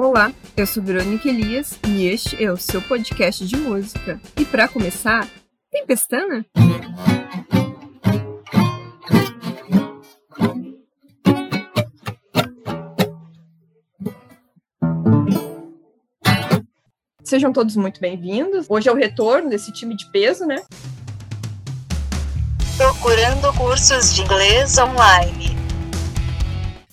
Olá, eu sou Verônica Elias e este é o seu podcast de música. E para começar, tem pestana? Sejam todos muito bem-vindos. Hoje é o retorno desse time de peso, né? Procurando cursos de inglês online.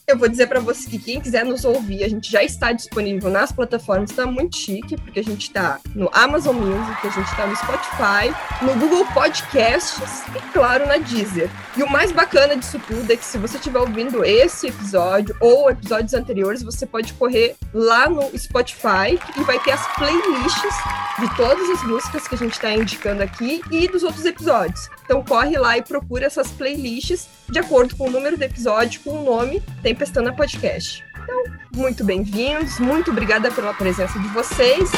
Eu vou dizer para você que quem quiser nos ouvir, a gente já está disponível nas plataformas, está muito chique, porque a gente está no Amazon Music, a gente está no Spotify, no Google Podcasts e, claro, na Deezer. E o mais bacana disso tudo é que se você estiver ouvindo esse episódio ou episódios anteriores, você pode correr lá no Spotify e vai ter as playlists de todas as músicas que a gente está indicando aqui e dos outros episódios. Então corre lá e procura essas playlists de acordo com o número do episódio, com o nome Tempestana Podcast. Então, muito bem-vindos, muito obrigada pela presença de vocês.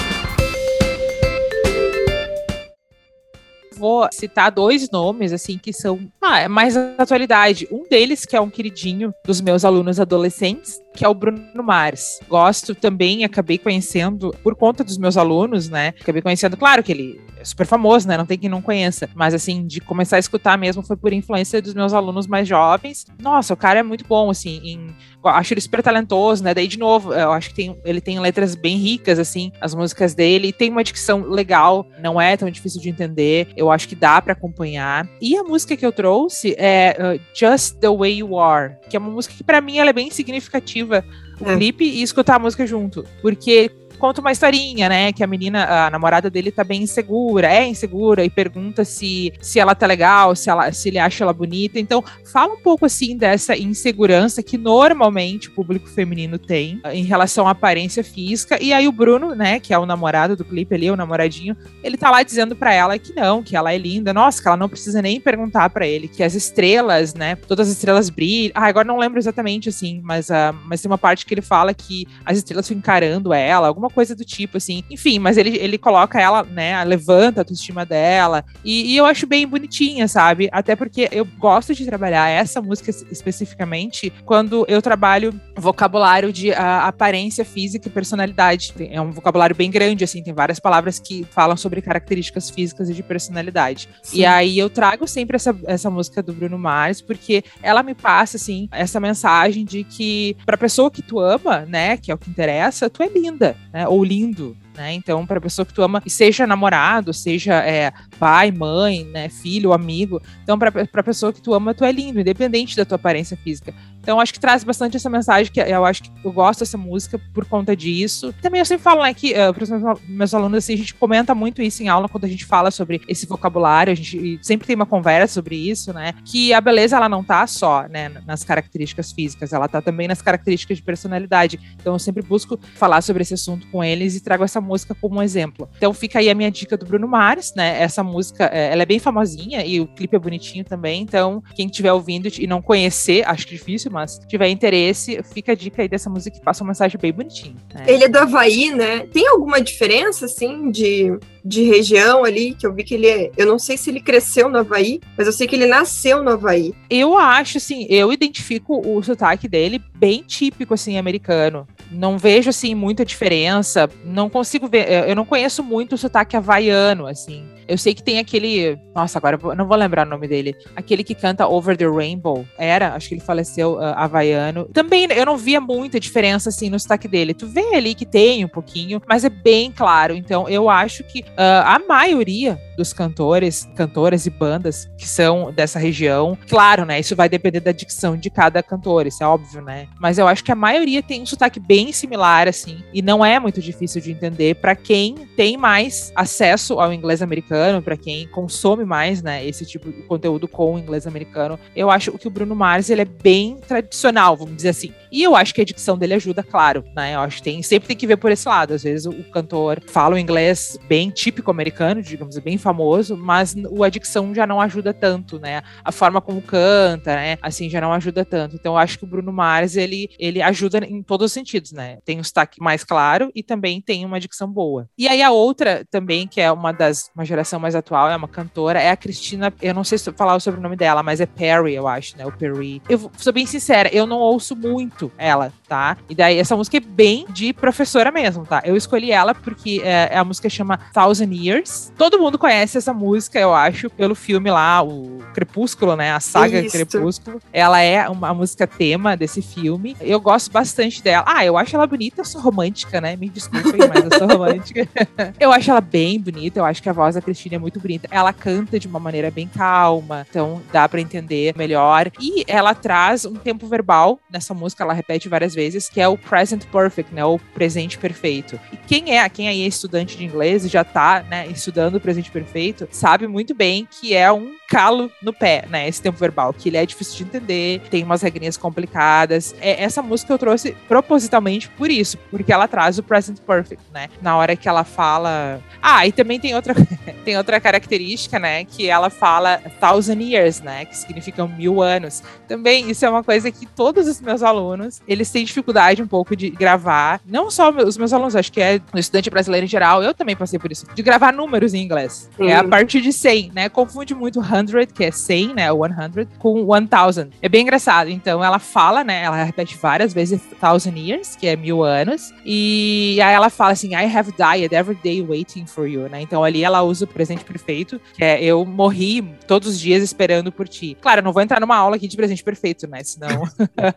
vou citar dois nomes, assim, que são ah, mais atualidade. Um deles, que é um queridinho dos meus alunos adolescentes, que é o Bruno Mars. Gosto também, acabei conhecendo por conta dos meus alunos, né? Acabei conhecendo, claro que ele é super famoso, né? Não tem quem não conheça. Mas, assim, de começar a escutar mesmo foi por influência dos meus alunos mais jovens. Nossa, o cara é muito bom, assim, em acho ele super talentoso, né? Daí, de novo, eu acho que tem, ele tem letras bem ricas, assim, as músicas dele, tem uma dicção legal, não é tão difícil de entender, eu acho que dá para acompanhar. E a música que eu trouxe é uh, Just the Way You Are, que é uma música que para mim ela é bem significativa. O é. clipe e escutar a música junto. Porque conta uma historinha, né? Que a menina, a namorada dele tá bem insegura, é insegura, e pergunta se, se ela tá legal, se, ela, se ele acha ela bonita. Então, fala um pouco assim dessa insegurança que normalmente o público feminino tem em relação à aparência física. E aí o Bruno, né, que é o namorado do clipe ali, o namoradinho, ele tá lá dizendo para ela que não, que ela é linda, nossa, que ela não precisa nem perguntar para ele, que as estrelas, né, todas as estrelas brilham. Ah, agora não lembro exatamente assim, mas, uh, mas tem uma parte que ele fala que as estrelas ficam encarando ela, alguma alguma coisa do tipo, assim. Enfim, mas ele, ele coloca ela, né, levanta a autoestima dela. E, e eu acho bem bonitinha, sabe? Até porque eu gosto de trabalhar essa música especificamente quando eu trabalho vocabulário de aparência física e personalidade. É um vocabulário bem grande, assim, tem várias palavras que falam sobre características físicas e de personalidade. Sim. E aí eu trago sempre essa, essa música do Bruno Mars, porque ela me passa, assim, essa mensagem de que pra pessoa que tu ama, né, que é o que interessa, tu é linda, né, ou lindo, né? Então, para a pessoa que tu ama, seja namorado, seja é, pai, mãe, né, filho, amigo. Então, para a pessoa que tu ama, tu é lindo, independente da tua aparência física. Então, acho que traz bastante essa mensagem, que eu acho que eu gosto dessa música por conta disso. Também eu sempre falo, né, que uh, para os meus, meus, alunos, assim, a gente comenta muito isso em aula quando a gente fala sobre esse vocabulário, a gente sempre tem uma conversa sobre isso, né, que a beleza, ela não tá só, né, nas características físicas, ela tá também nas características de personalidade. Então, eu sempre busco falar sobre esse assunto com eles e trago essa música como um exemplo. Então, fica aí a minha dica do Bruno Mars, né, essa música, é, ela é bem famosinha e o clipe é bonitinho também, então, quem estiver ouvindo e não conhecer, acho difícil, mas tiver interesse, fica a dica aí dessa música que passa uma mensagem bem bonitinha. Né? Ele é do Havaí, né? Tem alguma diferença, assim, de, de região ali? Que eu vi que ele é. Eu não sei se ele cresceu no Havaí, mas eu sei que ele nasceu no Havaí. Eu acho, assim, eu identifico o sotaque dele bem típico, assim, americano. Não vejo, assim, muita diferença. Não consigo ver. Eu não conheço muito o sotaque havaiano, assim. Eu sei que tem aquele. Nossa, agora eu não vou lembrar o nome dele. Aquele que canta Over the Rainbow. Era, acho que ele faleceu uh, havaiano. Também eu não via muita diferença assim no sotaque dele. Tu vê ali que tem um pouquinho, mas é bem claro. Então eu acho que uh, a maioria dos cantores, cantoras e bandas que são dessa região, claro, né? Isso vai depender da dicção de cada cantor, isso é óbvio, né? Mas eu acho que a maioria tem um sotaque bem similar, assim, e não é muito difícil de entender para quem tem mais acesso ao inglês americano para quem consome mais, né, esse tipo de conteúdo com inglês americano, eu acho que o Bruno Mars ele é bem tradicional, vamos dizer assim. E eu acho que a dicção dele ajuda, claro, né? Eu acho que tem, sempre tem que ver por esse lado. Às vezes o, cantor fala o inglês bem típico americano, digamos, bem famoso, mas a dicção já não ajuda tanto, né? A forma como canta, né? Assim, já não ajuda tanto. Então eu acho que o Bruno Mars, ele, ele ajuda em todos os sentidos, né? Tem um sotaque mais claro e também tem uma dicção boa. E aí a outra também, que é uma das, uma geração mais atual, é uma cantora, é a Cristina, eu não sei se falar o sobrenome dela, mas é Perry, eu acho, né? O Perry. Eu sou bem sincera, eu não ouço muito ela. Tá? E daí essa música é bem de professora mesmo, tá? Eu escolhi ela porque é, a música chama Thousand Years. Todo mundo conhece essa música, eu acho, pelo filme lá, o Crepúsculo, né? A saga Isso. Crepúsculo. Ela é uma música tema desse filme. Eu gosto bastante dela. Ah, eu acho ela bonita, eu sou romântica, né? Me desculpem, mas eu sou romântica. eu acho ela bem bonita, eu acho que a voz da Cristina é muito bonita. Ela canta de uma maneira bem calma, então dá para entender melhor. E ela traz um tempo verbal nessa música, ela repete várias vezes, que é o present perfect, né? O presente perfeito. E quem é, quem aí é estudante de inglês e já tá, né, estudando o presente perfeito, sabe muito bem que é um calo no pé, né? Esse tempo verbal, que ele é difícil de entender, tem umas regrinhas complicadas. É, essa música eu trouxe propositalmente por isso, porque ela traz o present perfect, né? Na hora que ela fala. Ah, e também tem outra, tem outra característica, né? Que ela fala thousand years, né? Que significam mil anos. Também isso é uma coisa que todos os meus alunos, eles têm dificuldade um pouco de gravar. Não só os meus alunos, acho que é o estudante brasileiro em geral, eu também passei por isso. De gravar números em inglês. É a partir de 100, né? Confunde muito 100, que é 100, né? 100, com 1000. É bem engraçado. Então, ela fala, né? Ela repete várias vezes thousand years, que é mil anos. E aí ela fala assim, I have died every day waiting for you, né? Então, ali ela usa o presente perfeito, que é eu morri todos os dias esperando por ti. Claro, eu não vou entrar numa aula aqui de presente perfeito, né? Senão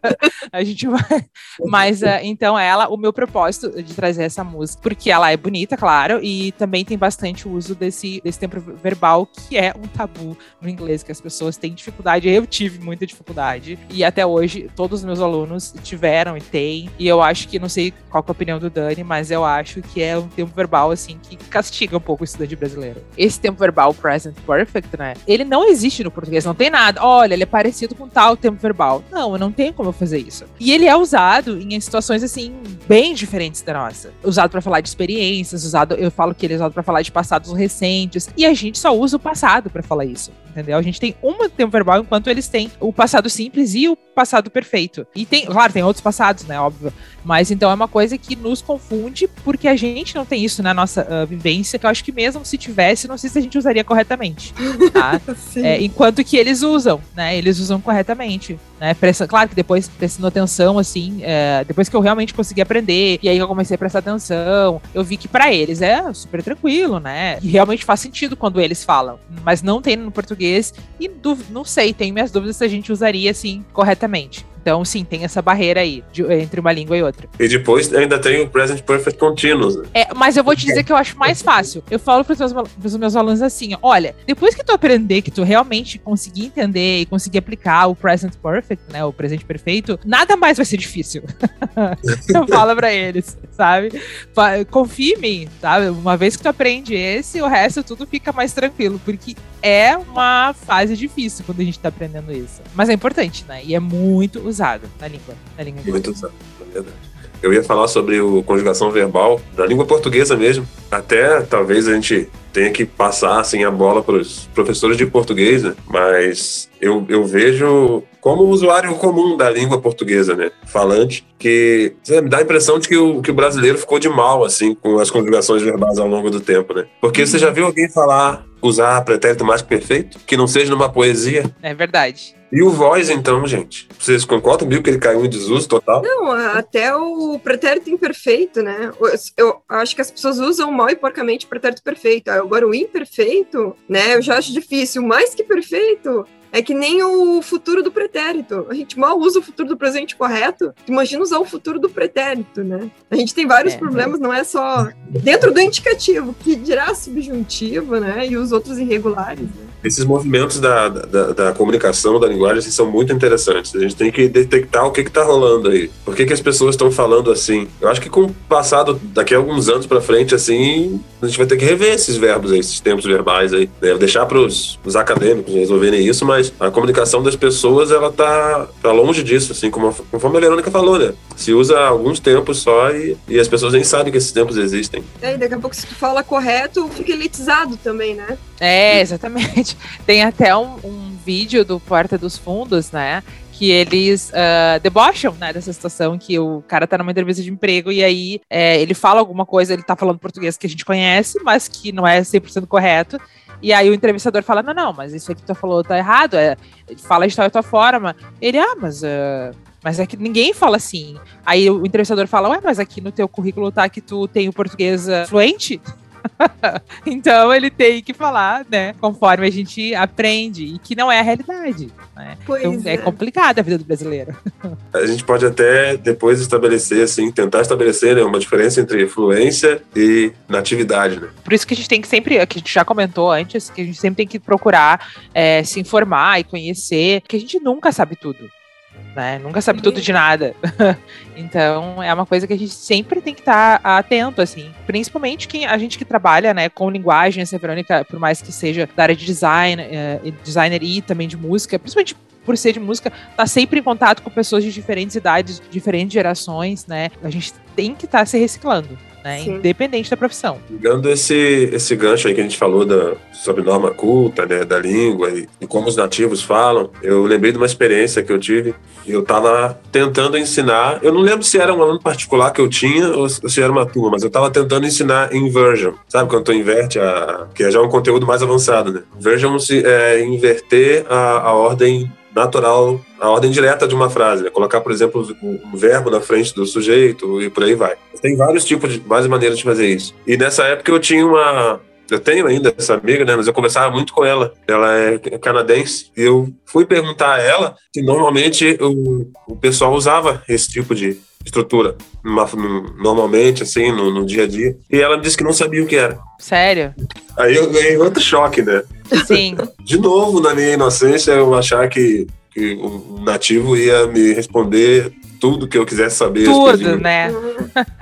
a gente vai. Mas, uh, então, ela, o meu propósito de trazer essa música, porque ela é bonita, claro, e também tem bastante uso desse, desse tempo verbal, que é um tabu no inglês, que as pessoas têm dificuldade. Eu tive muita dificuldade. E até hoje, todos os meus alunos tiveram e têm. E eu acho que, não sei qual é a opinião do Dani, mas eu acho que é um tempo verbal, assim, que castiga um pouco o estudante brasileiro. Esse tempo verbal present perfect, né? Ele não existe no português, não tem nada. Olha, ele é parecido com tal tempo verbal. Não, eu não tenho como eu fazer isso. E ele é usado em situações, assim, bem diferentes da nossa. Usado para falar de experiências, usado, eu falo que ele é usado para falar de passados recentes. E a gente só usa o passado para falar isso entendeu? A gente tem um tempo verbal enquanto eles têm o passado simples e o passado perfeito. E tem, claro, tem outros passados, né, óbvio. Mas então é uma coisa que nos confunde porque a gente não tem isso na nossa uh, vivência, que eu acho que mesmo se tivesse, não sei se a gente usaria corretamente, tá? é, enquanto que eles usam, né? Eles usam corretamente, né? Presta, claro que depois prestando atenção, assim, é, depois que eu realmente consegui aprender, e aí eu comecei a prestar atenção, eu vi que para eles é super tranquilo, né? E realmente faz sentido quando eles falam, mas não tem no português e não sei, tenho minhas dúvidas se a gente usaria assim corretamente. Então, sim, tem essa barreira aí de, entre uma língua e outra. E depois ainda tem o Present Perfect Continuous. Né? É, mas eu vou te dizer que eu acho mais fácil. Eu falo para os meus, meus alunos assim: olha, depois que tu aprender, que tu realmente conseguir entender e conseguir aplicar o Present Perfect, né, o presente perfeito, nada mais vai ser difícil. eu falo para eles, sabe? Confie em mim, sabe? Uma vez que tu aprende esse, o resto tudo fica mais tranquilo, porque é uma fase difícil quando a gente tá aprendendo isso. Mas é importante, né? E é muito usado na língua. Na língua muito usado, é verdade. Eu ia falar sobre o conjugação verbal da língua portuguesa mesmo. Até talvez a gente tenha que passar assim a bola para os professores de português, né? mas eu, eu vejo como usuário comum da língua portuguesa, né, falante, que me dá a impressão de que o, que o brasileiro ficou de mal assim com as conjugações verbais ao longo do tempo, né? Porque uhum. você já viu alguém falar usar pretérito mais perfeito que não seja numa poesia? É verdade. E o voz, então, gente? Vocês concordam comigo que ele caiu em desuso total? Não, até o pretérito imperfeito, né? Eu acho que as pessoas usam mal e porcamente o pretérito perfeito. Agora, o imperfeito, né? Eu já acho difícil. Mais que perfeito, é que nem o futuro do pretérito. A gente mal usa o futuro do presente correto. Imagina usar o futuro do pretérito, né? A gente tem vários é, problemas, não é só dentro do indicativo, que dirá subjuntivo, né? E os outros irregulares. Né? Esses movimentos da, da, da, comunicação, da linguagem, assim, são muito interessantes. A gente tem que detectar o que está rolando aí. Por que, que as pessoas estão falando assim? Eu acho que com o passado, daqui a alguns anos para frente, assim, a gente vai ter que rever esses verbos aí, esses tempos verbais aí. Né? Deixar para os acadêmicos resolverem isso, mas a comunicação das pessoas, ela tá, tá longe disso, assim, como, conforme a Verônica falou, né? Se usa alguns tempos só e, e as pessoas nem sabem que esses tempos existem. É, e daqui a pouco, se tu fala correto, fica elitizado também, né? É, exatamente. Tem até um, um vídeo do Porta dos Fundos, né? que eles uh, debocham né, dessa situação que o cara tá numa entrevista de emprego e aí é, ele fala alguma coisa, ele tá falando português que a gente conhece, mas que não é 100% correto. E aí o entrevistador fala: Não, não, mas isso aqui que tu falou tá errado. É, fala de tal e tal forma. Ele, ah, mas uh, Mas é que ninguém fala assim. Aí o entrevistador fala, ué, mas aqui no teu currículo tá que tu tem o português uh, fluente? então ele tem que falar, né, conforme a gente aprende, e que não é a realidade. Né? Então é, é complicada a vida do brasileiro. A gente pode até depois estabelecer, assim, tentar estabelecer né, uma diferença entre fluência e natividade, né? Por isso que a gente tem que sempre, que a gente já comentou antes, que a gente sempre tem que procurar é, se informar e conhecer, que a gente nunca sabe tudo né? Nunca sabe tudo de nada. então, é uma coisa que a gente sempre tem que estar tá atento, assim. Principalmente quem, a gente que trabalha, né, com linguagem, essa Verônica, por mais que seja da área de design, uh, designer e também de música, principalmente por ser de música, tá sempre em contato com pessoas de diferentes idades, diferentes gerações, né? A gente tem que estar tá se reciclando né? Independente da profissão. Ligando esse, esse gancho aí que a gente falou da, sobre norma culta, né, da língua e, e como os nativos falam, eu lembrei de uma experiência que eu tive. Eu estava tentando ensinar, eu não lembro se era um aluno particular que eu tinha ou se era uma turma, mas eu estava tentando ensinar inversion, sabe quando tu inverte a. que é já um conteúdo mais avançado, né? Inversion é inverter a, a ordem natural, a ordem direta de uma frase, né? Colocar, por exemplo, um verbo na frente do sujeito e por aí vai. Tem vários tipos de, várias maneiras de fazer isso. E nessa época eu tinha uma, eu tenho ainda essa amiga, né? Mas eu conversava muito com ela. Ela é canadense. E eu fui perguntar a ela se normalmente o, o pessoal usava esse tipo de estrutura. Normalmente, assim, no, no, dia a dia. E ela disse que não sabia o que era. Sério? Aí eu ganhei outro choque, né? Sim. De novo, na minha inocência, eu achar que, que o nativo ia me responder tudo que eu quisesse saber. Tudo, né?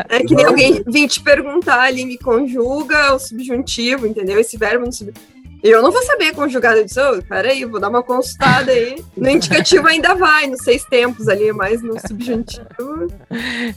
É que nem alguém vir te perguntar ali, me conjuga o subjuntivo, entendeu? Esse verbo no subjuntivo. Eu não vou saber conjugar. Eu disse, oh, peraí, vou dar uma consultada aí. No indicativo ainda vai, nos seis tempos ali, mas no subjuntivo.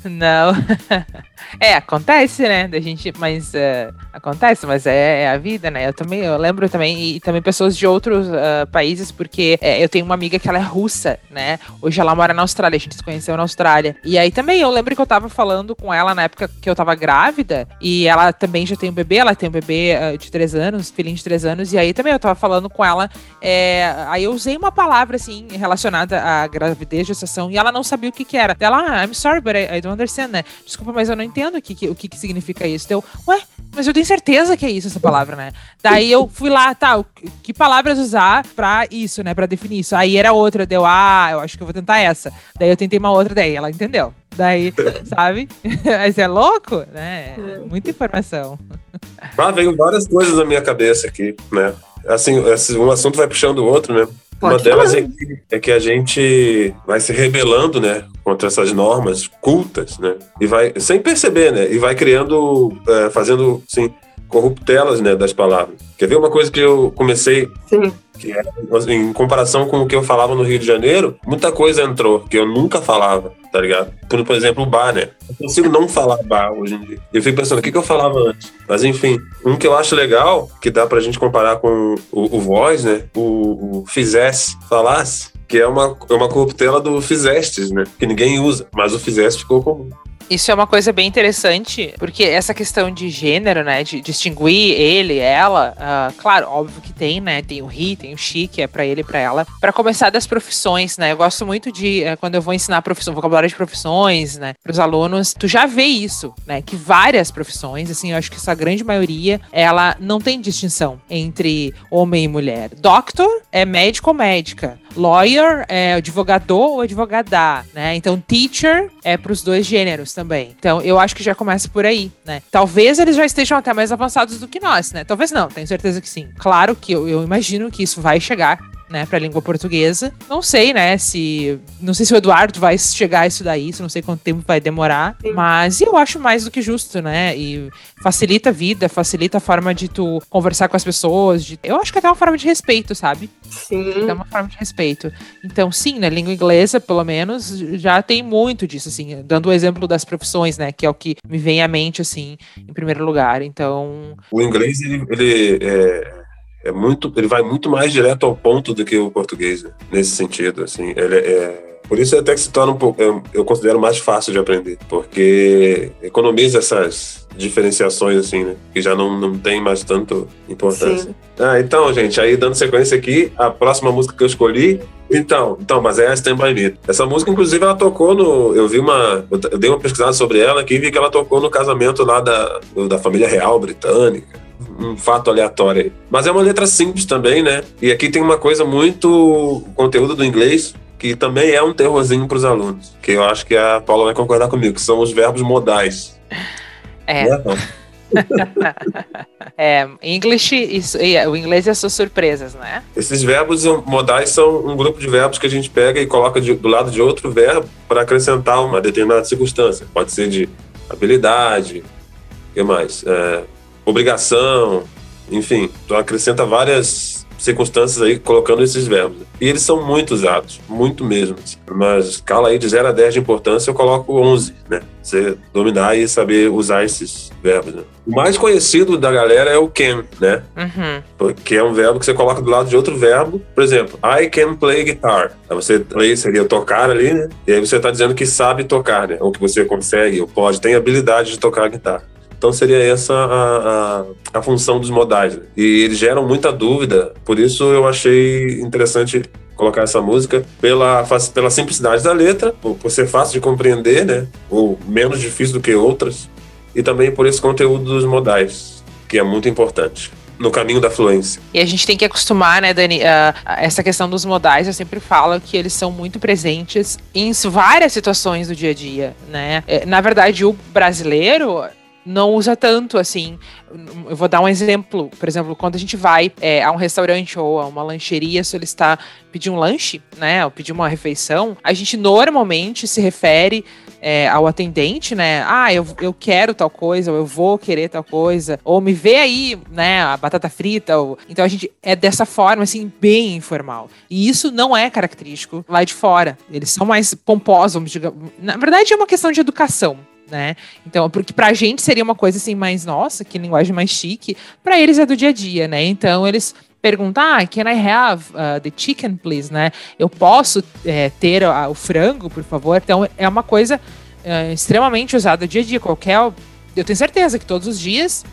Não. É, acontece, né? Da gente, mas uh, acontece, mas é, é, a vida, né? Eu também, eu lembro também, e também pessoas de outros uh, países, porque é, eu tenho uma amiga que ela é russa, né? Hoje ela mora na Austrália, a gente se conheceu na Austrália. E aí também eu lembro que eu tava falando com ela na época que eu tava grávida, e ela também já tem um bebê, ela tem um bebê uh, de três anos, filhinho de três anos, e aí também eu tava falando com ela, é, aí eu usei uma palavra, assim, relacionada à gravidez, gestação, e ela não sabia o que que era. Ela, ah, I'm sorry, but I, I don't understand, né? Desculpa, mas eu não entendo o que, que o que, que significa isso. Então, ué, mas eu tenho certeza que é isso, essa palavra, né? Daí eu fui lá, tá, que palavras usar pra isso, né? Pra definir isso. Aí era outra, deu, ah, eu acho que eu vou tentar essa. Daí eu tentei uma outra, daí ela entendeu. Daí, sabe? Mas é louco, né? É muita informação. Ah, veio várias coisas na minha cabeça aqui, né? Assim, um assunto vai puxando o outro, né? Pode Uma delas é que, é que, a gente vai se rebelando, né, contra essas normas cultas, né, e vai sem perceber, né, e vai criando, é, fazendo, assim, corruptelas, né, das palavras. Quer ver uma coisa que eu comecei Sim que é, em comparação com o que eu falava no Rio de Janeiro, muita coisa entrou que eu nunca falava, tá ligado? Por, por exemplo, o bar, né? Eu consigo não falar bar hoje em dia. Eu fico pensando, o que, que eu falava antes? Mas enfim, um que eu acho legal, que dá pra gente comparar com o, o voz, né? O, o fizesse, falasse, que é uma, é uma corruptela do fizestes, né? Que ninguém usa, mas o fizeste ficou comum. Isso é uma coisa bem interessante, porque essa questão de gênero, né, de distinguir ele, ela, uh, claro, óbvio que tem, né, tem o he, tem o she, que é para ele e para ela. Para começar das profissões, né, eu gosto muito de, uh, quando eu vou ensinar profissão, vocabulário de profissões, né, para os alunos, tu já vê isso, né, que várias profissões, assim, eu acho que essa grande maioria, ela não tem distinção entre homem e mulher. Doctor é médico ou médica, lawyer é advogado ou advogada, né, então teacher é para os dois gêneros também. Então, eu acho que já começa por aí, né? Talvez eles já estejam até mais avançados do que nós, né? Talvez não, tenho certeza que sim. Claro que eu, eu imagino que isso vai chegar né, para a língua portuguesa. Não sei, né, se não sei se o Eduardo vai chegar a isso daí, não sei quanto tempo vai demorar, Sim. mas eu acho mais do que justo, né? E facilita a vida, facilita a forma de tu conversar com as pessoas, de... eu acho que é até uma forma de respeito, sabe? Sim. É uma forma de respeito. Então, sim, na língua inglesa, pelo menos, já tem muito disso, assim, dando o exemplo das profissões, né, que é o que me vem à mente, assim, em primeiro lugar. Então. O inglês, ele, ele é é muito, ele vai muito mais direto ao ponto do que o português, né? nesse sentido, assim, ele é Por isso até que se torna um pouco, eu, eu considero mais fácil de aprender, porque economiza essas diferenciações, assim, né? Que já não, não tem mais tanto importância. Sim. Ah, então, gente, aí dando sequência aqui, a próxima música que eu escolhi. Então, então, mas é Stand By Me. Essa música, inclusive, ela tocou no. Eu vi uma. Eu dei uma pesquisada sobre ela aqui e vi que ela tocou no casamento lá da, da família real britânica. Um fato aleatório aí. Mas é uma letra simples também, né? E aqui tem uma coisa muito. conteúdo do inglês, que também é um terrorzinho para os alunos. Que eu acho que a Paula vai concordar comigo, que são os verbos modais. É, Né, é English, isso, o inglês é suas surpresas, né? Esses verbos modais são um grupo de verbos que a gente pega e coloca de- do lado de outro verbo para acrescentar uma determinada circunstância. Pode ser de habilidade, o que mais? É, obrigação, enfim. Então acrescenta várias circunstâncias aí colocando esses verbos. E eles são muito usados, muito mesmo. assim. Mas escala aí de 0 a 10 de importância, eu coloco 11, né? Você dominar e saber usar esses verbos. Né? O mais conhecido da galera é o can, né? Uhum. Porque é um verbo que você coloca do lado de outro verbo. Por exemplo, I can play guitar. Aí você seria tocar ali, né? E aí você está dizendo que sabe tocar, né? Ou que você consegue, ou pode, tem habilidade de tocar guitarra. Então seria essa a, a, a função dos modais. E eles geram muita dúvida, por isso eu achei interessante colocar essa música pela, pela simplicidade da letra, por, ser fácil de compreender, né? Ou menos difícil do que outras, e também por esse conteúdo dos modais, que é muito importante no caminho da fluência. E a gente tem que acostumar, né, Dani, a essa questão dos modais, eu sempre falo que eles são muito presentes em várias situações do dia a dia, né? É, Na verdade, o brasileiro não usa tanto assim. Eu vou dar um exemplo. Por exemplo, quando a gente vai é, a um restaurante ou a uma lancheria solicitar pedir um lanche, né? Ou pedir uma refeição, a gente normalmente se refere é, ao atendente, né? Ah, eu, eu quero tal coisa, ou eu vou querer tal coisa, ou me vê aí, né, a batata frita. Ou... Então a gente é dessa forma, assim, bem informal. E isso não é característico lá de fora. Eles são mais pomposos, dizer. Na verdade, é uma questão de educação. Né? Então, porque pra gente seria uma coisa assim mais, nossa, que linguagem mais chique, pra eles é do dia a dia, né? Então eles perguntam, ah, can I have uh, the chicken, please, né? Eu posso é, ter uh, o frango, por favor? Então é uma coisa uh, extremamente usada dia a dia. Qualquer, eu tenho certeza que todos os dias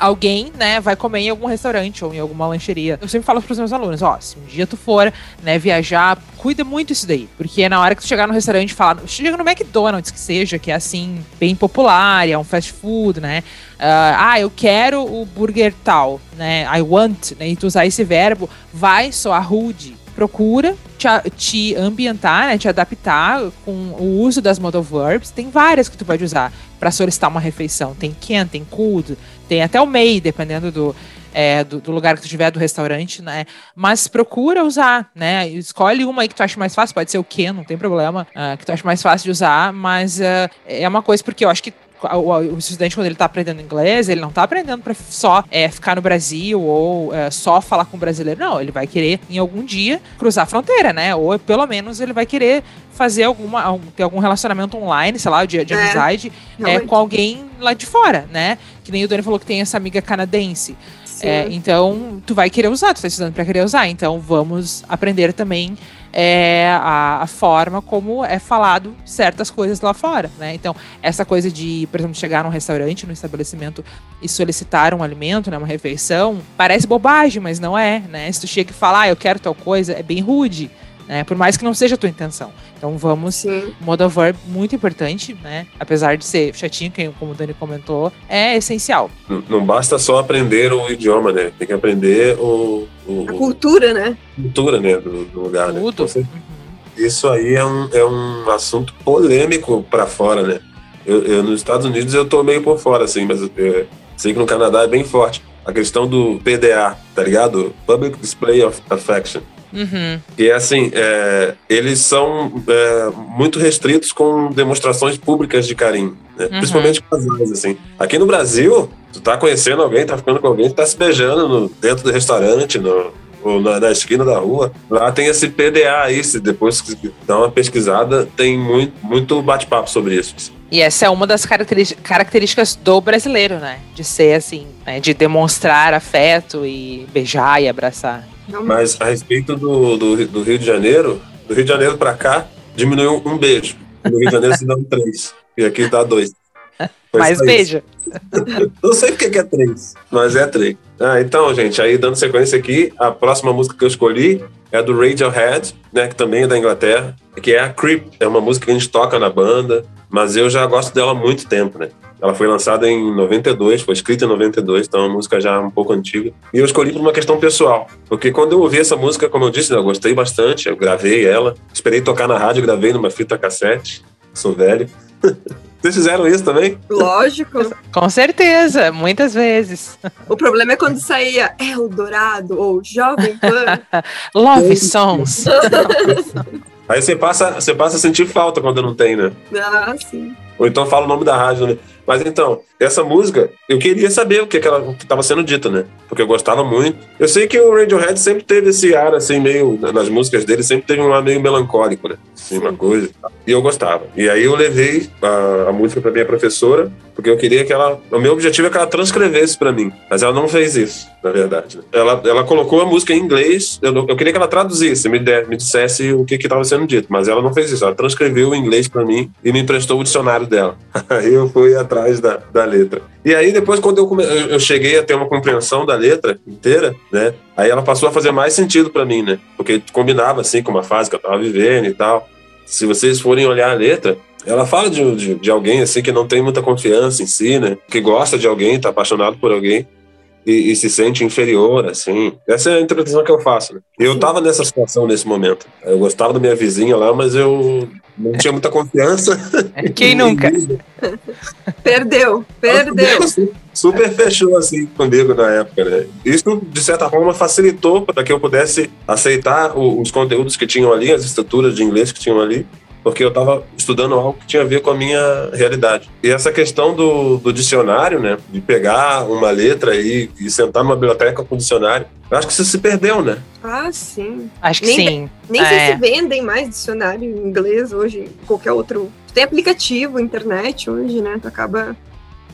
alguém, né, vai comer em algum restaurante ou em alguma lancheria. Eu sempre falo pros meus alunos, ó, se um dia tu for, né, viajar, cuida muito isso daí, porque é na hora que tu chegar no restaurante falar, chega no McDonald's que seja, que é assim, bem popular, é um fast food, né, uh, ah, eu quero o burger tal, né, I want, né, e tu usar esse verbo, vai soar rude, procura te, te, ambientar, né, te adaptar com o uso das modal verbs. Tem várias que tu pode usar para solicitar uma refeição. Tem can, tem could, tem até o may, dependendo do, é, do, do, lugar que tu tiver, do restaurante, né? Mas procura usar, né? Escolhe uma aí que tu acha mais fácil, pode ser o can, não tem problema, uh, que tu acha mais fácil de usar, mas uh, é uma coisa porque eu acho que o, estudante, quando ele está aprendendo inglês, ele não está aprendendo para só é, ficar no Brasil ou é, só falar com o brasileiro. Não, ele vai querer, em algum dia, cruzar a fronteira, né? Ou pelo menos ele vai querer fazer alguma, ter algum relacionamento online, sei lá, de, de É, amizade é, com alguém lá de fora, né? Que nem o Dani falou que tem essa amiga canadense. É, então, tu vai querer usar, tu tá estudando para querer usar. Então, vamos aprender também é, a, a, forma como é falado certas coisas lá fora, né? Então, essa coisa de, por exemplo, chegar num restaurante, num estabelecimento e solicitar um alimento, né, uma refeição, parece bobagem, mas não é, né? Se tu chega e fala, ah, eu quero tal coisa, é bem rude. Né, por mais que não seja a tua intenção. Então vamos, Sim. modal verb muito importante, né? Apesar de ser chatinho, como o Dani comentou, é essencial. Não, não basta só aprender o idioma, né? Tem que aprender o, o A cultura, né? a cultura, né, do, do lugar. Né? Tudo. Você- Isso aí é um, é um assunto polêmico para fora, né? Eu, eu- nos Estados Unidos eu tô meio por fora, assim, mas eu sei que no Canadá é bem forte. A questão do PDA, tá ligado? Public Display of Affection. Uhum. E assim, é, eles são é, muito restritos com demonstrações públicas de carinho, né? Uhum. principalmente casais, assim. Aqui no Brasil, tu tá conhecendo alguém, tá ficando com alguém, tá se beijando no- dentro do restaurante, no, ou na, na esquina da rua. Lá tem esse PDA aí, se depois que dá uma pesquisada, tem muito, muito bate-papo sobre isso. assim. E essa é uma das características do brasileiro, né? De ser assim, né? de demonstrar afeto e beijar e abraçar. Mas a respeito do, do, do Rio de Janeiro, do Rio de Janeiro para cá, diminuiu um beijo. No Rio de Janeiro se dá um três. E aqui dá dois. Foi Mais beijo. Não sei porque que é três, mas é três. Ah, então, gente, aí dando sequência aqui, a próxima música que eu escolhi é do Radiohead, né, que também é da Inglaterra, que é a Creep. É uma música que a gente toca na banda, mas eu já gosto dela há muito tempo, né? Ela foi lançada em 92, foi escrita em 92, então é uma música já um pouco antiga. E eu escolhi por uma questão pessoal, porque quando eu ouvi essa música, como eu disse, eu gostei bastante, eu gravei ela, esperei tocar na rádio, gravei numa fita cassete, sou velho. Vocês fizeram isso também? Lógico. Com certeza, muitas vezes. O problema é quando saía Eldorado ou Jovem Pan. Love songs. Aí você passa, você passa a sentir falta quando não tem, né? ah, sim. Ou então fala o nome da rádio, né? Mas então, essa música, eu queria saber o que que ela estava sendo dita, né? Porque eu gostava muito. Eu sei que o Radiohead sempre teve esse ar, assim, meio. Nas músicas dele, sempre teve um ar meio melancólico, né? Assim, uma coisa. e. E eu gostava. E aí eu levei a, a música para minha professora, porque eu queria que ela. O meu objetivo é que ela transcrevesse para mim. Mas ela não fez isso, na verdade. Ela, ela colocou a música em inglês. Eu, eu queria que ela traduzisse, me, der, me dissesse o que estava sendo dito. Mas ela não fez isso. Ela transcreveu em inglês para mim e me emprestou o dicionário dela. Aí eu fui atrás da, da letra. E aí depois, quando eu, come- eu cheguei a ter uma compreensão da letra inteira, né? Aí ela passou a fazer mais sentido para mim, né? Porque combinava, assim, com uma fase que eu tava vivendo e tal. Se vocês forem olhar a letra, ela fala de, de, de alguém, assim, que não tem muita confiança em si, né? Que gosta de alguém, tá apaixonado por alguém. E, e se sente inferior, assim. Essa é a interpretação que eu faço, né? Eu tava nessa situação nesse momento. Eu gostava da minha vizinha lá, mas eu não tinha muita confiança. Quem nunca? Perdeu, perdeu. Super fechou assim comigo na época, né? Isso, de certa forma, facilitou para que eu pudesse aceitar os conteúdos que tinham ali, as estruturas de inglês que tinham ali, porque eu estava estudando algo que tinha a ver com a minha realidade. E essa questão do, do dicionário, né? De pegar uma letra aí e sentar numa biblioteca com o dicionário, eu acho que isso se perdeu, né? Ah, sim. Acho que Nem sim. Nem sei É. se vendem mais dicionário em inglês hoje, qualquer outro. Tem aplicativo, internet hoje, né? Tu acaba,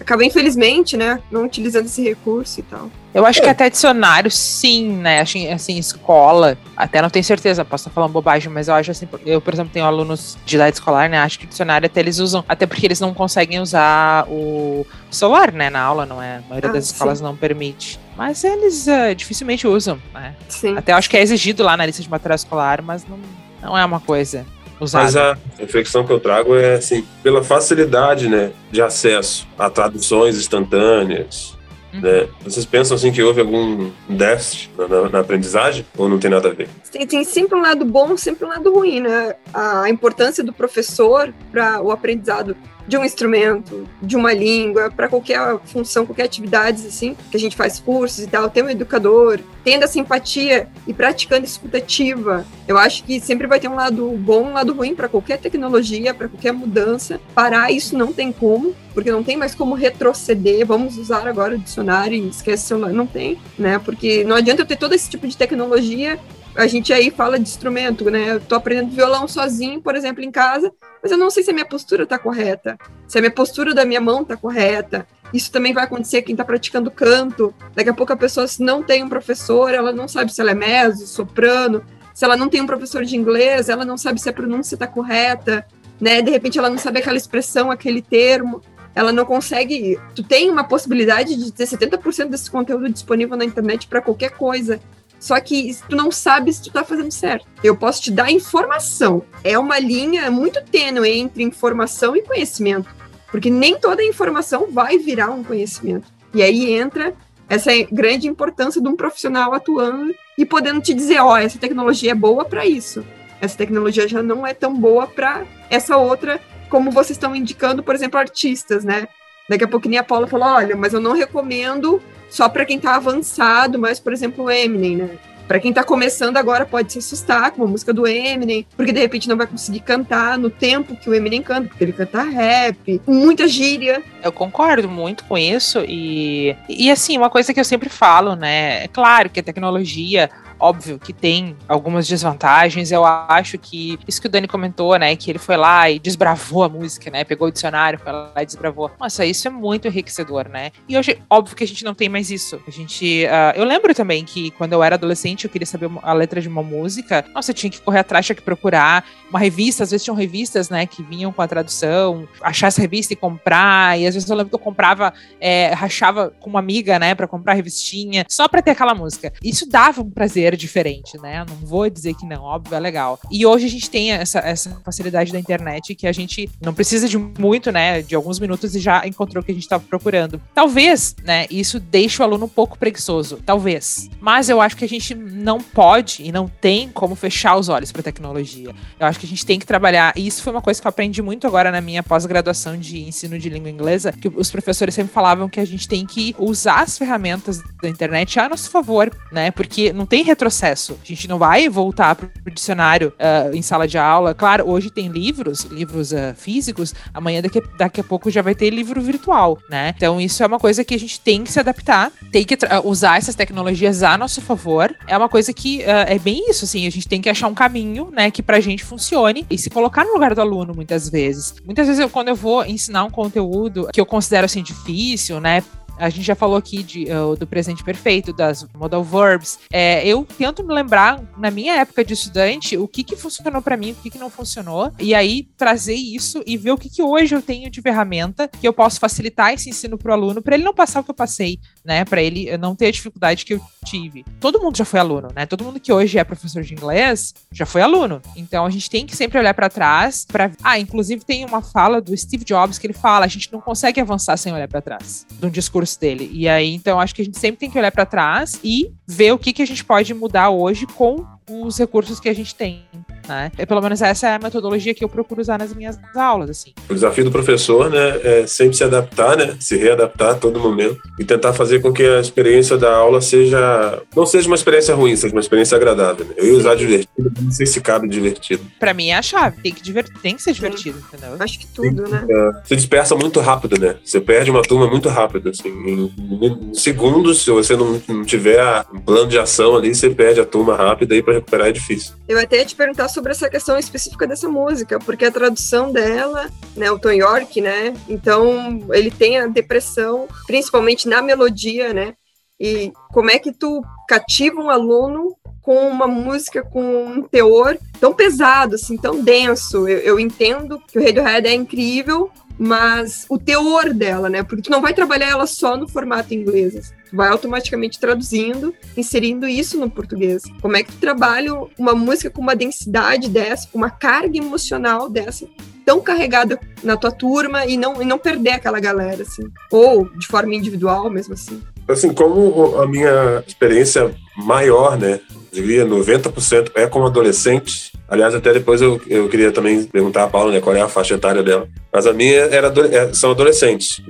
acaba infelizmente, né? Não utilizando esse recurso e tal. Eu acho que É. até dicionário, sim, né? Acho, assim, escola, até não tenho certeza, posso estar falando bobagem, mas eu acho assim, eu, por exemplo, tenho alunos de idade escolar, né? Acho que dicionário até eles usam, até porque eles não conseguem usar o celular, né, na aula, não é? A maioria Ah, das sim. escolas não permite. Mas eles eh, dificilmente usam, né? Sim. Até eu acho que é exigido lá na lista de material escolar, mas não, não é uma coisa usada. Mas a reflexão que eu trago é assim, pela facilidade, né, de acesso a traduções instantâneas, Uhum. né? Vocês pensam assim que houve algum déficit na, na- na aprendizagem ou não tem nada a ver? Tem, tem sempre um lado bom, sempre um lado ruim, né? A importância do professor para o aprendizado de um instrumento, de uma língua, para qualquer função, qualquer atividade, assim, que a gente faz cursos e tal, ter um educador, tendo essa empatia e praticando escutativa. Eu acho que sempre vai ter um lado bom, um lado ruim para qualquer tecnologia, para qualquer mudança. Parar isso não tem como, porque não tem mais como retroceder. Vamos usar agora o dicionário e esquece o celular. Não tem, né? Porque não adianta eu ter todo esse tipo de tecnologia a gente aí fala de instrumento, né? Eu tô aprendendo violão sozinho, por exemplo, em casa, mas eu não sei se a minha postura tá correta, se a minha postura da minha mão tá correta. Isso também vai acontecer quem tá praticando canto. Daqui a pouco a pessoa, se não tem um professor, ela não sabe se ela é meso, soprano. Se ela não tem um professor de inglês, ela não sabe se a pronúncia tá correta, né? De repente ela não sabe aquela expressão, aquele termo. Ela não consegue. Tu tem uma possibilidade de ter 70% desse conteúdo disponível na internet para qualquer coisa. Só que tu não sabe se tu tá fazendo certo. Eu posso te dar informação. É uma linha muito tênue entre informação e conhecimento. Porque nem toda informação vai virar um conhecimento. E aí entra essa grande importância de um profissional atuando e podendo te dizer, ó, essa tecnologia é boa para isso. Essa tecnologia já não é tão boa para essa outra, como vocês estão indicando, por exemplo, artistas, né? Daqui a nem a Paula falou, olha, mas eu não recomendo só para quem tá avançado, mas, por exemplo, o Eminem, né? Para quem tá começando agora pode se assustar com a música do Eminem, porque de repente não vai conseguir cantar no tempo que o Eminem canta, porque ele canta rap, muita gíria. Eu concordo muito com isso e, e assim, uma coisa que eu sempre falo, né? É claro que a tecnologia Óbvio que tem algumas desvantagens. Eu acho que isso que o Dani comentou, né? Que ele foi lá e desbravou a música, né? Pegou o dicionário, foi lá e desbravou. Nossa, isso é muito enriquecedor, né? E hoje, óbvio que a gente não tem mais isso. A gente. Uh, eu lembro também que quando eu era adolescente, eu queria saber a letra de uma música. Nossa, eu tinha que correr atrás, tinha que procurar uma revista. Às vezes tinham revistas, né? Que vinham com a tradução, achar essa revista e comprar. E às vezes eu lembro que eu comprava, é, rachava com uma amiga, né? Pra comprar revistinha, só pra ter aquela música. Isso dava um prazer diferente, né? Não vou dizer que não, óbvio, é legal. E hoje a gente tem essa, essa facilidade da internet que a gente não precisa de muito, né? De alguns minutos e já encontrou o que a gente estava procurando. Talvez, né? Isso deixe o aluno um pouco preguiçoso. Talvez. Mas eu acho que a gente não pode e não tem como fechar os olhos para tecnologia. Eu acho que a gente tem que trabalhar. E isso foi uma coisa que eu aprendi muito agora na minha pós-graduação de ensino de língua inglesa, que os professores sempre falavam que a gente tem que usar as ferramentas da internet a nosso favor, né? Porque não tem retrocesso. A gente não vai voltar para o dicionário uh, em sala de aula. Claro, hoje tem livros, livros uh, físicos, amanhã daqui, daqui a pouco já vai ter livro virtual, né? Então isso é uma coisa que a gente tem que se adaptar, tem que usar essas tecnologias a nosso favor. É uma coisa que uh, é bem isso, assim, a gente tem que achar um caminho, né, que pra gente funcione e se colocar no lugar do aluno muitas vezes. Muitas vezes eu, quando eu vou ensinar um conteúdo que eu considero assim difícil, né, a gente já falou aqui de, uh, do presente perfeito, das modal verbs. É, eu tento me lembrar, na minha época de estudante, o que, que funcionou para mim, o que, que não funcionou, e aí trazer isso e ver o que, que hoje eu tenho de ferramenta que eu posso facilitar esse ensino para o aluno, para ele não passar o que eu passei, né? Para ele não ter a dificuldade que eu tive. Todo mundo já foi aluno, né? Todo mundo que hoje é professor de inglês já foi aluno. Então a gente tem que sempre olhar para trás. Pra... Ah, inclusive tem uma fala do Steve Jobs que ele fala: a gente não consegue avançar sem olhar para trás. De um discurso dele. E aí, então, acho que a gente sempre tem que olhar para trás e ver o que, que a gente pode mudar hoje com os recursos que a gente tem. Né? E, pelo menos essa é a metodologia que eu procuro usar nas minhas aulas. Assim. O desafio do professor né, é sempre se adaptar, né, se readaptar a todo momento e tentar fazer com que a experiência da aula seja não seja uma experiência ruim, seja uma experiência agradável. Né? Eu ia usar divertido, não sei se cabe divertido. Para mim é a chave, tem que, divertir, tem que ser divertido, entendeu? Acho que tudo, né? É, você dispersa muito rápido, né? Você perde uma turma muito rápido, assim. Em, em segundos, se você não, não tiver um plano de ação ali, você perde a turma rápida e para recuperar é difícil. Eu até ia te perguntar sobre essa questão específica dessa música, porque a tradução dela, né, o Tom York, né, então ele tem a depressão, principalmente na melodia, né, e como é que tu cativa um aluno com uma música com um teor tão pesado, assim, tão denso. Eu, eu entendo que o Radiohead é incrível, mas o teor dela, né? Porque tu não vai trabalhar ela só no formato inglês. Tu vai automaticamente traduzindo, inserindo isso no português. Como é que tu trabalha uma música com uma densidade dessa, com uma carga emocional dessa, tão carregada na tua turma e não, e não perder aquela galera, assim? Ou de forma individual mesmo assim? Assim, como a minha experiência maior, né? Diria 90% é como adolescente, Aliás, até depois eu, eu queria também perguntar a Paula né, qual é a faixa etária dela. Mas a minha era, é, são adolescentes.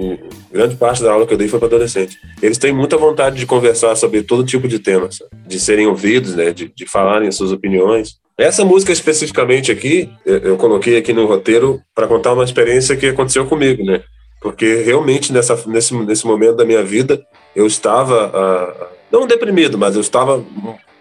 grande parte da aula que eu dei foi para adolescentes. Eles têm muita vontade de conversar sobre todo tipo de temas, de serem ouvidos, né, de, de falarem suas opiniões. Essa música especificamente aqui, eu, coloquei aqui no roteiro para contar uma experiência que aconteceu comigo, né? Porque realmente nessa, nesse, nesse momento da minha vida eu estava, uh, não deprimido, mas eu estava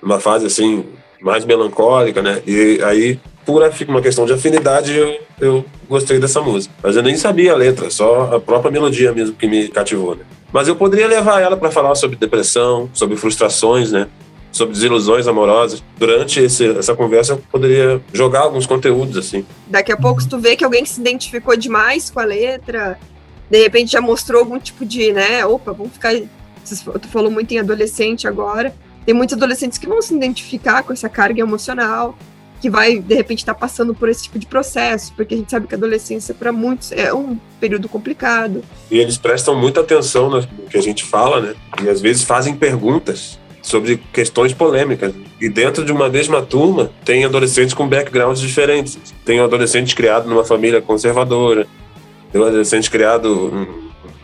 numa fase assim mais melancólica, né? E aí, por uma questão de afinidade, eu, eu gostei dessa música. Mas eu nem sabia a letra, só a própria melodia mesmo que me cativou, né? Mas eu poderia levar ela para falar sobre depressão, sobre frustrações, né? Sobre desilusões amorosas. Durante esse, essa conversa, eu poderia jogar alguns conteúdos, assim. Daqui a pouco, se tu vê que alguém se identificou demais com a letra, de repente já mostrou algum tipo de, né? Opa, vamos ficar. Tu falou muito em adolescente agora tem muitos adolescentes que vão se identificar com essa carga emocional, que vai, de repente, estar tá passando por esse tipo de processo, porque a gente sabe que a adolescência, para muitos, é um período complicado. E eles prestam muita atenção no que a gente fala, né? E às vezes fazem perguntas sobre questões polêmicas. E dentro de uma mesma turma, tem adolescentes com backgrounds diferentes. Tem um adolescente criado numa família conservadora, tem um adolescente criado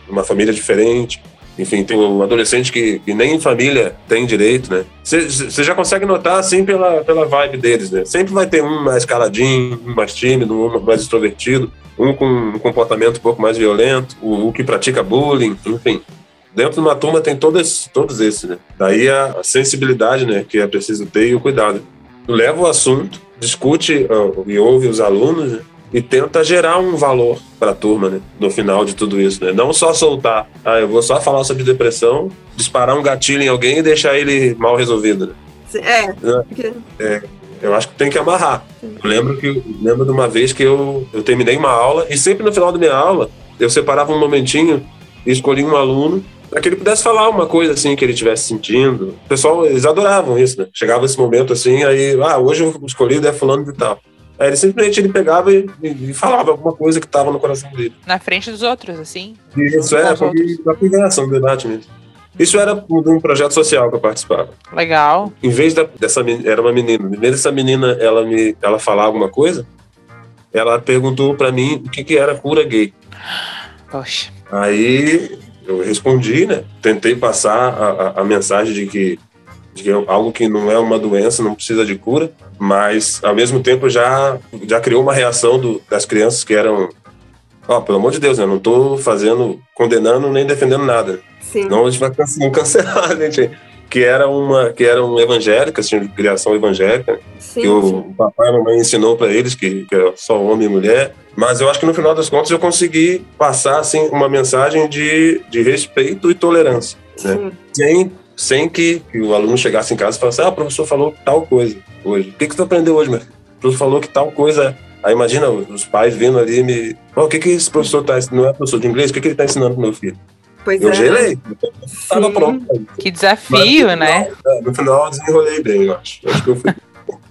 numa família diferente enfim, tem um adolescente que, que nem família tem direito, né? Você já consegue notar, assim, pela, pela vibe deles, né? Sempre vai ter um mais caladinho, um mais tímido, um mais extrovertido, um com um comportamento um pouco mais violento, o, o que pratica bullying, enfim. Dentro de uma turma tem todos, todos esses, né? Daí a, sensibilidade, né, que é preciso ter e o cuidado. Leva o assunto, discute uh, e ouve os alunos, né? E tenta gerar um valor para a turma, né? No final de tudo isso, né? Não só soltar, ah, eu vou só falar sobre depressão, disparar um gatilho em alguém e deixar ele mal resolvido. Né? É. é. é. Eu acho que tem que amarrar. Eu lembro que lembro de uma vez que eu, eu terminei uma aula e sempre no final da minha aula eu separava um momentinho e escolhi um aluno para que ele pudesse falar uma coisa assim que ele estivesse sentindo. O pessoal, eles adoravam isso, né? Chegava esse momento assim, aí, ah, hoje o escolhido é fulano de tal. Aí ele simplesmente ele pegava e, e falava alguma coisa que estava no coração dele. Na frente dos outros, assim? Isso é, para interação, debate mesmo. Isso era de um projeto social que eu participava. Legal. Em vez da, dessa era uma menina, em vez dessa menina ela me ela falar alguma coisa, ela perguntou para mim o que que era cura gay. Poxa. Aí eu respondi, né? Tentei passar a, a, a mensagem de que algo que não é uma doença, não precisa de cura, mas ao mesmo tempo já já criou uma reação do, das crianças que eram, ó, oh, pelo amor de Deus, né? Não estou fazendo, condenando nem defendendo nada. Sim. Não a gente vai cancelar, gente. Que era uma, que eram evangélicas, tinham criação evangélica, sim, que o sim. papai e a mamãe ensinou para eles que, que era só homem e mulher. Mas eu acho que no final das contas eu consegui passar assim uma mensagem de, de respeito e tolerância, né? Sem sem que, que, o aluno chegasse em casa e falasse: Ah, o professor falou tal coisa hoje. O que, que tu aprendeu hoje, meu? O professor falou que tal coisa. Aí imagina os pais vindo ali e me. Oh, o que, que esse professor está ensinando? Não é professor de inglês? O que, que ele está ensinando pro meu filho? Pois eu é. gelei. Tava pronto. Que desafio, Mas, no né? Final, é, no final eu desenrolei bem, eu acho. Eu acho que eu fui.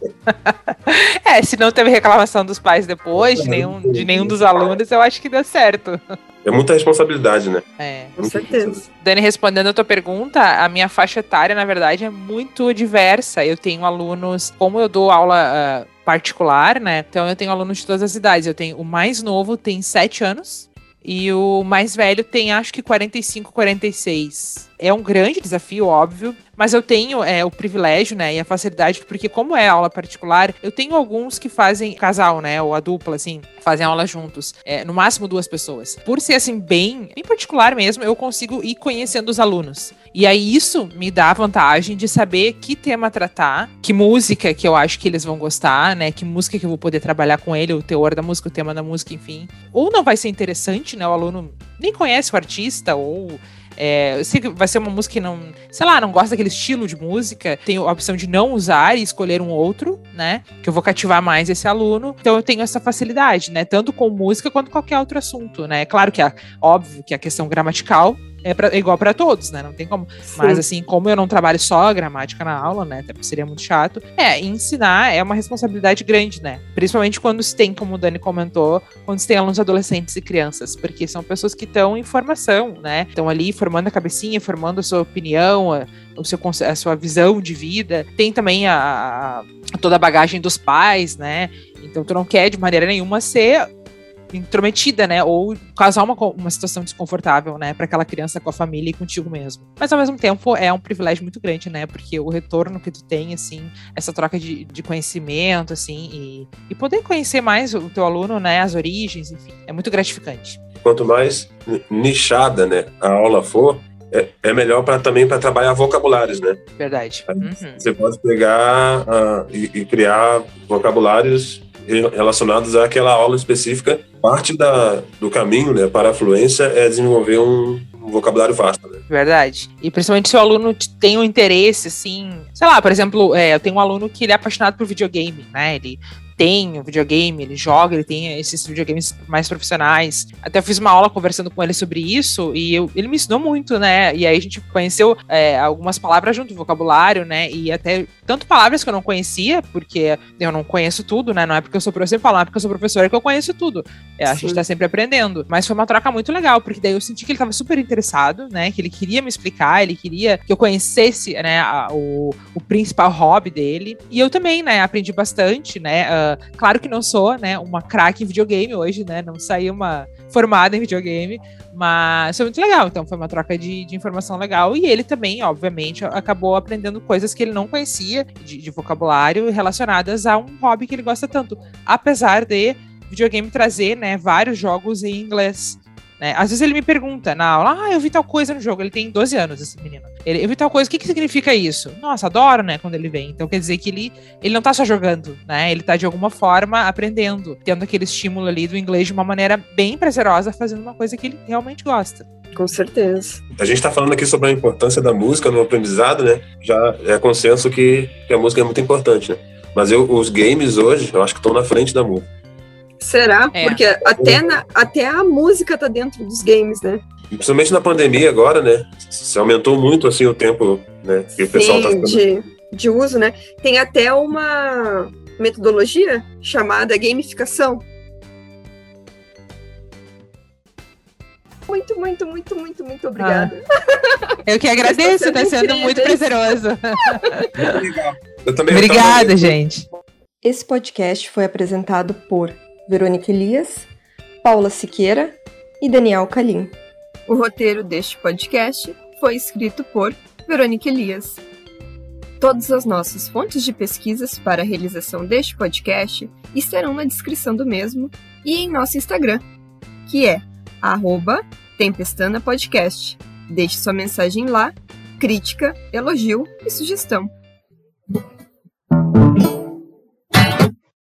é, se não teve reclamação dos pais depois, de nenhum, de nenhum dos alunos, eu acho que deu certo. É muita responsabilidade, né? É. Com certeza. Dani, respondendo a tua pergunta, a minha faixa etária, na verdade, é muito diversa. Eu tenho alunos, como eu dou aula uh, particular, né? Então eu tenho alunos de todas as idades. Eu tenho o mais novo tem 7 anos e o mais velho tem acho que 45, 46. É um grande desafio, óbvio, mas eu tenho é, o privilégio, né, e a facilidade, porque como é aula particular, eu tenho alguns que fazem casal, né, ou a dupla, assim, fazem aula juntos, é, no máximo duas pessoas. Por ser, assim, bem, bem particular mesmo, eu consigo ir conhecendo os alunos. E aí isso me dá a vantagem de saber que tema tratar, que música que eu acho que eles vão gostar, né, que música que eu vou poder trabalhar com ele, o teor da música, o tema da música, enfim. Ou não vai ser interessante, né, o aluno nem conhece o artista, ou é, eu sei que vai ser uma música que não, sei lá, não gosta daquele estilo de música, tenho a opção de não usar e escolher um outro, né? Que eu vou cativar mais esse aluno. Então eu tenho essa facilidade, né? Tanto com música quanto qualquer outro assunto, né? Claro que é óbvio que a questão gramatical é, pra, é igual para todos, né? Não tem como. Sim. Mas assim, como eu não trabalho só a gramática na aula, né? Até porque seria muito chato. É, ensinar é uma responsabilidade grande, né? Principalmente quando se tem, como o Dani comentou, quando se tem alunos adolescentes e crianças, porque são pessoas que estão em formação, né? Estão ali formando a cabecinha, formando a sua opinião, a, o seu, a sua visão de vida. Tem também a, a toda a bagagem dos pais, né? Então tu não quer de maneira nenhuma ser intrometida, né? Ou causar uma, uma situação desconfortável, né? Para aquela criança com a família e contigo mesmo. Mas ao mesmo tempo é um privilégio muito grande, né? Porque o retorno que tu tem, assim, essa troca de, de conhecimento, assim, e, e poder conhecer mais o teu aluno, né? As origens, enfim, é muito gratificante. Quanto mais nichada, né, a aula for, é, é melhor para também para trabalhar vocabulários, né? Verdade. Uhum. Você pode pegar uh, e, e, criar vocabulários relacionados àquela aula específica. Parte da, do caminho né, para a fluência é desenvolver um, vocabulário vasto. Né? Verdade. E principalmente se o aluno tem um interesse, assim, sei lá, por exemplo, é, eu tenho um aluno que ele é apaixonado por videogame, né? Ele tem o videogame, ele joga, ele tem esses videogames mais profissionais. Até fiz uma aula conversando com ele sobre isso e eu, ele me ensinou muito, né? E aí a gente conheceu é, algumas palavras junto, vocabulário, né? E até tanto palavras que eu não conhecia, porque eu não conheço tudo, né? Não é porque eu sou professor, falar é porque eu sou professora que eu conheço tudo. É, a gente tá sempre aprendendo. Mas foi uma troca muito legal, porque daí eu senti que ele tava super interessado, né? Que ele queria me explicar, ele queria que eu conhecesse, né? A, o, o principal hobby dele. E eu também, né? Aprendi bastante, né? Uh, claro que não sou, né, uma craque em videogame hoje, né? Não saí uma formada em videogame, mas foi muito legal. Então foi uma troca de, de informação legal. E ele também, obviamente, acabou aprendendo coisas que ele não conhecia de, de vocabulário relacionadas a um hobby que ele gosta tanto. Apesar de videogame trazer, né, vários jogos em inglês. Né? Às vezes ele me pergunta na aula, ah, eu vi tal coisa no jogo. Ele tem 12 anos, esse menino. Ele, eu vi tal coisa, o que, que significa isso? Nossa, adoro, né, quando ele vem. Então quer dizer que ele, ele não tá só jogando, né? Ele tá de alguma forma aprendendo, tendo aquele estímulo ali do inglês de uma maneira bem prazerosa, fazendo uma coisa que ele realmente gosta. Com certeza. A gente está falando aqui sobre a importância da música no aprendizado, né? Já é consenso que, que a música é muito importante, né? Mas eu, os games hoje, eu acho que estão na frente da música. Será? É. Porque até, na, até a música tá dentro dos games, né? Principalmente na pandemia agora, né? Se aumentou muito assim o tempo, né? Que o pessoal tá ficando... de, de uso, né? Tem até uma metodologia chamada gamificação. Muito, muito, muito, muito, muito obrigada. Ah, eu que agradeço, tá sendo, sendo muito prazeroso. Eu também Obrigada, gente. Esse podcast foi apresentado por Verônica Elias, Paula Siqueira e Daniel Calim. O roteiro deste podcast foi escrito por Verônica Elias. Todas as nossas fontes de pesquisas para a realização deste podcast estarão na descrição do mesmo e em nosso Instagram, que é Tempestana Podcast. Deixe sua mensagem lá, crítica, elogio e sugestão.